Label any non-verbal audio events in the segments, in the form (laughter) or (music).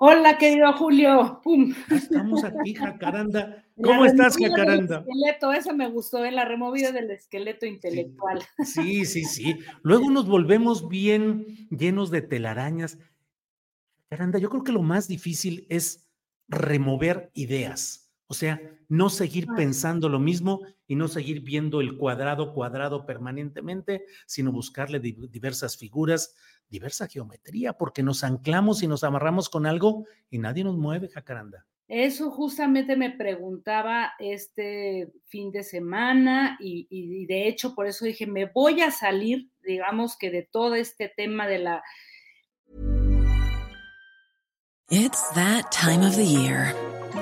Hola, querido Julio. ¡Pum! Estamos aquí, Jacaranda. ¿Cómo estás, Jacaranda? esqueleto, eso me gustó, ¿eh? la removida del esqueleto intelectual. Sí, sí, sí. Luego nos volvemos bien llenos de telarañas. Jacaranda, yo creo que lo más difícil es remover ideas. O sea, no seguir pensando lo mismo y no seguir viendo el cuadrado cuadrado permanentemente, sino buscarle diversas figuras, diversa geometría, porque nos anclamos y nos amarramos con algo y nadie nos mueve, Jacaranda. Eso justamente me preguntaba este fin de semana y, y, de hecho por eso dije, me voy a salir, digamos que de todo este tema de la... It's that time of the year.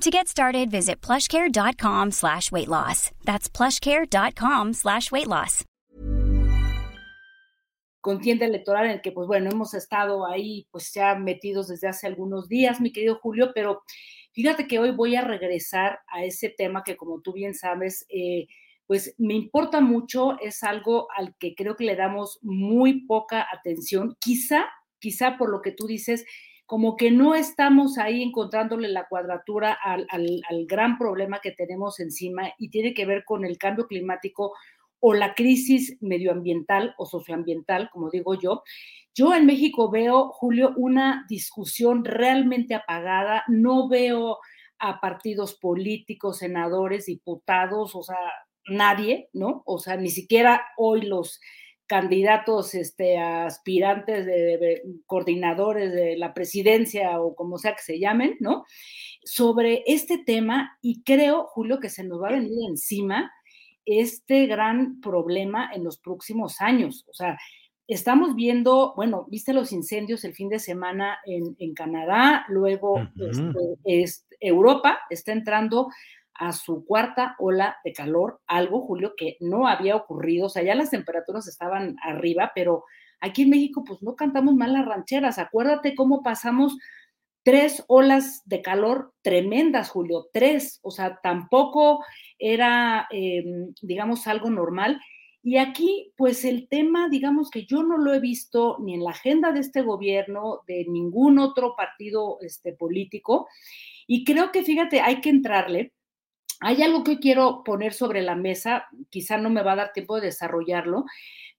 To get started, visit plushcare.com slash weight loss. That's plushcare.com slash weight loss. Contienda electoral en el que, pues bueno, hemos estado ahí, pues ya metidos desde hace algunos días, mi querido Julio, pero Fíjate que hoy voy a regresar a ese tema que como tú bien sabes, eh, pues me importa mucho, es algo al que creo que le damos muy poca atención, quizá, quizá por lo que tú dices, como que no estamos ahí encontrándole la cuadratura al, gran problema que tenemos encima y tiene que ver con el cambio climático o la crisis medioambiental o socioambiental, como digo yo. Yo en México veo, Julio, una discusión realmente apagada, no veo a partidos políticos, senadores, diputados, o sea, nadie, ¿no? O sea, ni siquiera hoy los candidatos este, aspirantes de, coordinadores de la presidencia o como sea que se llamen, ¿no? Sobre este tema y creo, Julio, que se nos va a venir encima este gran problema en los próximos años. O sea, estamos viendo, bueno, viste los incendios el fin de semana en, Canadá, luego este, Europa está entrando a su cuarta ola de calor, algo, Julio, que no había ocurrido, o sea, ya las temperaturas estaban arriba, pero aquí en México pues no cantamos mal las rancheras, acuérdate cómo pasamos tres olas de calor tremendas, Julio, tres, o sea, tampoco era, em, digamos, algo normal. Y aquí, pues el tema, digamos que yo no lo he visto ni en la agenda de este gobierno, de ningún otro partido este, político. Y creo que, fíjate, hay que entrarle. Hay algo que quiero poner sobre la mesa, quizá no me va a dar tiempo de desarrollarlo,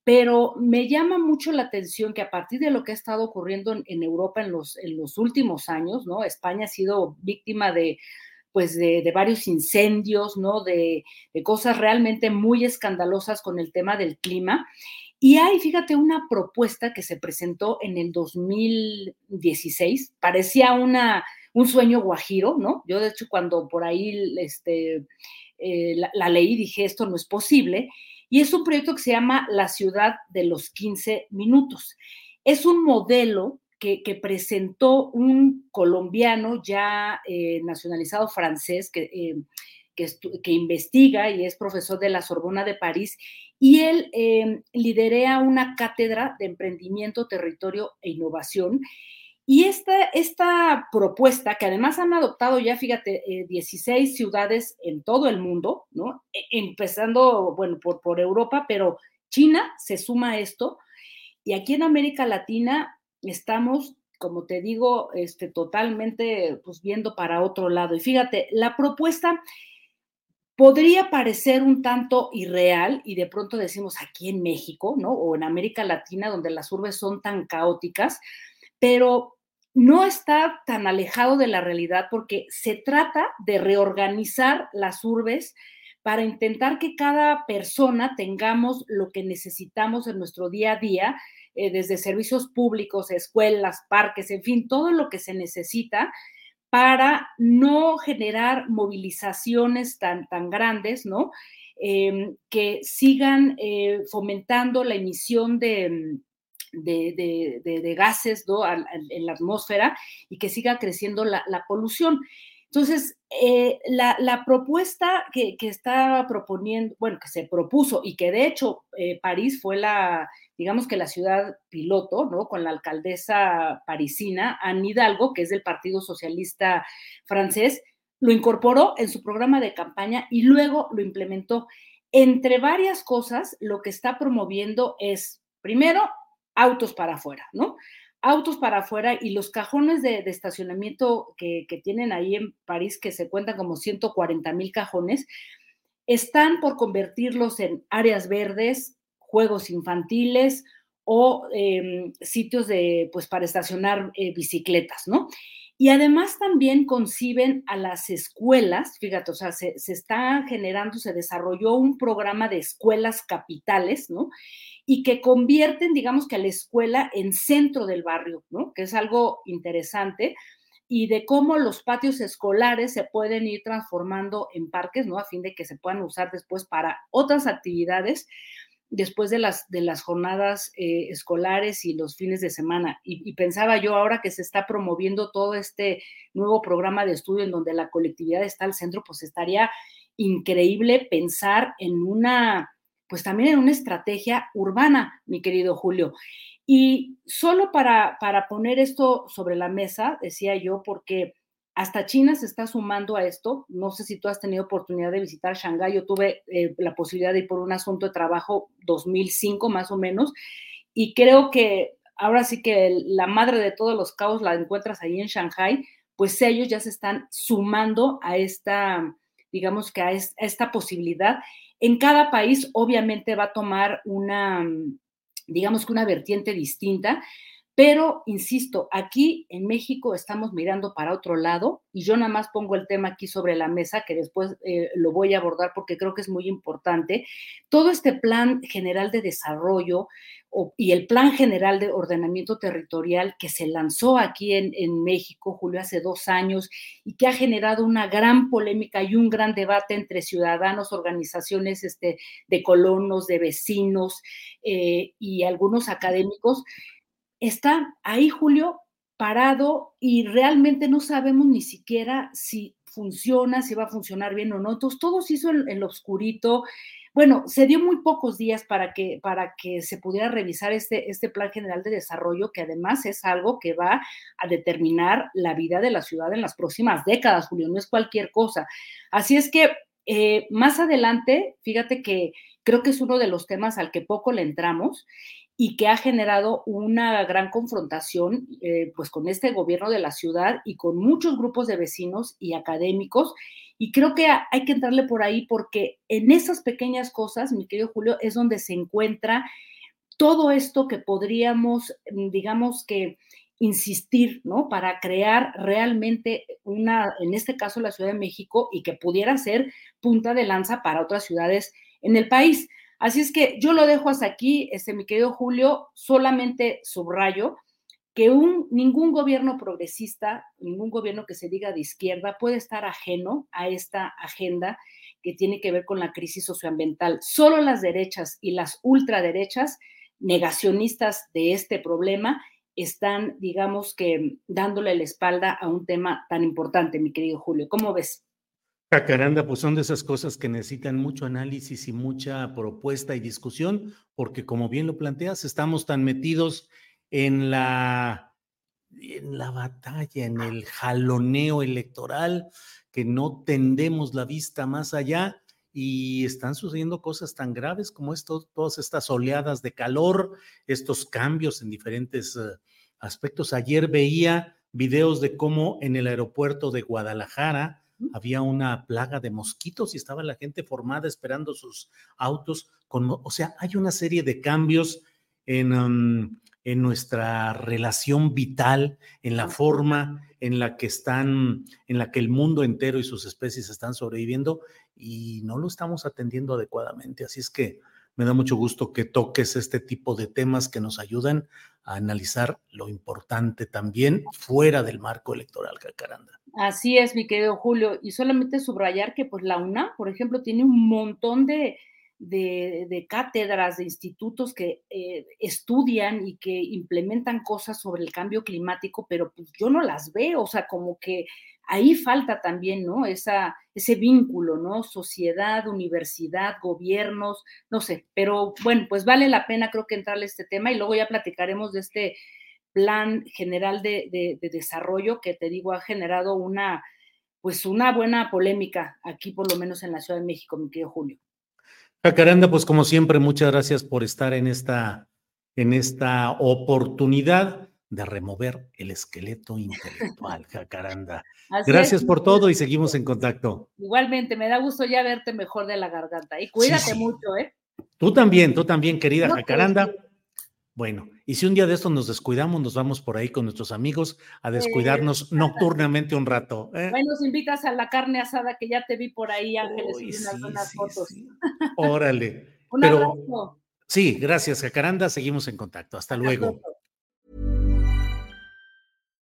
pero me llama mucho la atención que a partir de lo que ha estado ocurriendo en, Europa en los, últimos años, ¿no? España ha sido víctima de pues de, varios incendios, ¿no? De, cosas realmente muy escandalosas con el tema del clima. Y hay, fíjate, una propuesta que se presentó en el 2016, parecía una, un sueño guajiro, ¿no? Yo, de hecho, cuando por ahí este, eh, la, leí, dije, esto no es posible. Y es un proyecto que se llama La ciudad de los 15 minutos. Es un modelo que, presentó un colombiano ya eh, nacionalizado francés que, eh, que, investiga y es profesor de la Sorbona de París y él liderea una cátedra de emprendimiento, territorio e innovación. Y esta, esta propuesta, que además han adoptado ya, fíjate, eh, 16 ciudades en todo el mundo, ¿no? E, empezando, bueno, por, por Europa, pero China se suma a esto. Y aquí en América Latina estamos, como te digo, este, totalmente pues, viendo para otro lado. Y fíjate, la propuesta podría parecer un tanto irreal y de pronto decimos aquí en México, ¿no? O en América Latina, donde las urbes son tan caóticas, pero no está tan alejado de la realidad porque se trata de reorganizar las urbes para intentar que cada persona tengamos lo que necesitamos en nuestro día a día, eh, desde servicios públicos, escuelas, parques, en fin, todo lo que se necesita para no generar movilizaciones tan, tan grandes, ¿no? Eh, que sigan eh, fomentando la emisión de, de, gases en la atmósfera y que siga creciendo la, la polución. Entonces, eh, la, la, propuesta que, que, está proponiendo, bueno, que se propuso y que de hecho eh, París fue la, digamos que la ciudad piloto, ¿no? Con la alcaldesa parisina, Anne Hidalgo, que es del Partido Socialista francés, lo incorporó en su programa de campaña y luego lo implementó. Entre varias cosas, lo que está promoviendo es, primero, autos para afuera, ¿no? autos para afuera y los cajones de, estacionamiento que, tienen ahí en París, que se cuentan como 140 mil cajones, están por convertirlos en áreas verdes, juegos infantiles o eh, sitios de, pues, para estacionar eh, bicicletas, ¿no? Y además también conciben a las escuelas, fíjate, o sea, se, se está generando, se desarrolló un programa de escuelas capitales, ¿no? Y que convierten, digamos que a la escuela en centro del barrio, ¿no? Que es algo interesante y de cómo los patios escolares se pueden ir transformando en parques, ¿no? A fin de que se puedan usar después para otras actividades después de las, de las jornadas eh, escolares y los fines de semana. Y, y, pensaba yo ahora que se está promoviendo todo este nuevo programa de estudio en donde la colectividad está al centro, pues estaría increíble pensar en una pues también en una estrategia urbana, mi querido Julio. Y solo para, para poner esto sobre la mesa, decía yo, porque hasta China se está sumando a esto. No sé si tú has tenido oportunidad de visitar Shanghái. Yo tuve eh, la posibilidad de ir por un asunto de trabajo 2005 más o menos. Y creo que ahora sí que la madre de todos los caos la encuentras ahí en Shanghái, pues ellos ya se están sumando a esta, digamos que a esta posibilidad en cada país obviamente va a tomar una, digamos que una vertiente distinta, pero, insisto, aquí en México estamos mirando para otro lado y yo nada más pongo el tema aquí sobre la mesa, que después eh, lo voy a abordar porque creo que es muy importante. Todo este plan general de desarrollo y el plan general de ordenamiento territorial que se lanzó aquí en, en México, Julio, hace dos años y que ha generado una gran polémica y un gran debate entre ciudadanos, organizaciones este, de colonos, de vecinos eh, y algunos académicos está ahí, Julio, parado y realmente no sabemos ni siquiera si funciona, si va a funcionar bien o no. Entonces, todo se hizo en, en lo oscurito. Bueno, se dio muy pocos días para que, para que se pudiera revisar este, este plan general de desarrollo, que además es algo que va a determinar la vida de la ciudad en las próximas décadas, Julio, no es cualquier cosa. Así es que eh, más adelante, fíjate que creo que es uno de los temas al que poco le entramos y que ha generado una gran confrontación eh, pues con este gobierno de la ciudad y con muchos grupos de vecinos y académicos. Y creo que hay que entrarle por ahí porque en esas pequeñas cosas, mi querido Julio, es donde se encuentra todo esto que podríamos, mm, digamos que, insistir, ¿no? Para crear realmente una, en este caso la Ciudad de México, y que pudiera ser punta de lanza para otras ciudades en el país. Así es que yo lo dejo hasta aquí, este, mi querido Julio, solamente subrayo que un, ningún gobierno progresista, ningún gobierno que se diga de izquierda puede estar ajeno a esta agenda que tiene que ver con la crisis socioambiental. Solo las derechas y las ultraderechas negacionistas de este problema están, digamos que, dándole la espalda a un tema tan importante, mi querido Julio. ¿Cómo ves? Cacaranda, pues son de esas cosas que necesitan mucho análisis y mucha propuesta y discusión, porque como bien lo planteas, estamos tan metidos en la, en la batalla, en el jaloneo electoral, que no tendemos la vista más allá y están sucediendo cosas tan graves como esto, todas estas oleadas de calor, estos cambios en diferentes uh, aspectos. Ayer veía videos de cómo en el aeropuerto de Guadalajara había una plaga de mosquitos y estaba la gente formada esperando sus autos. Con, o sea, hay una serie de cambios en, um, en nuestra relación vital, en la forma en la que están, en la que el mundo entero y sus especies están sobreviviendo y no lo estamos atendiendo adecuadamente. Así es que me da mucho gusto que toques este tipo de temas que nos ayudan a analizar lo importante también fuera del marco electoral, Cacaranda. Así es, mi querido Julio, y solamente subrayar que pues la UNAM, por ejemplo, tiene un montón de, de, cátedras, de institutos que eh, estudian y que implementan cosas sobre el cambio climático, pero pues yo no las veo, o sea, como que ahí falta también, ¿no? Esa, ese vínculo, ¿no? Sociedad, universidad, gobiernos, no sé, pero bueno, pues vale la pena creo que entrarle a este tema y luego ya platicaremos de este plan general de, de desarrollo que te digo ha generado una, pues una buena polémica aquí por lo menos en la Ciudad de México, mi querido Julio. Jacaranda, pues como siempre, muchas gracias por estar en esta, en esta oportunidad de remover el esqueleto intelectual, Jacaranda. (laughs) gracias por todo y seguimos en contacto. Igualmente, me da gusto ya verte mejor de la garganta y cuídate mucho, ¿eh? Tú también, tú también, querida Jacaranda. Bueno, y si un día de esto nos descuidamos, nos vamos por ahí con nuestros amigos a descuidarnos nocturnamente un rato. ¿eh? Bueno, nos invitas a la carne asada que ya te vi por ahí, Ángeles, y sí, algunas fotos. Órale. (laughs) un abrazo. Sí, gracias, Jacaranda. Seguimos en contacto. Hasta luego.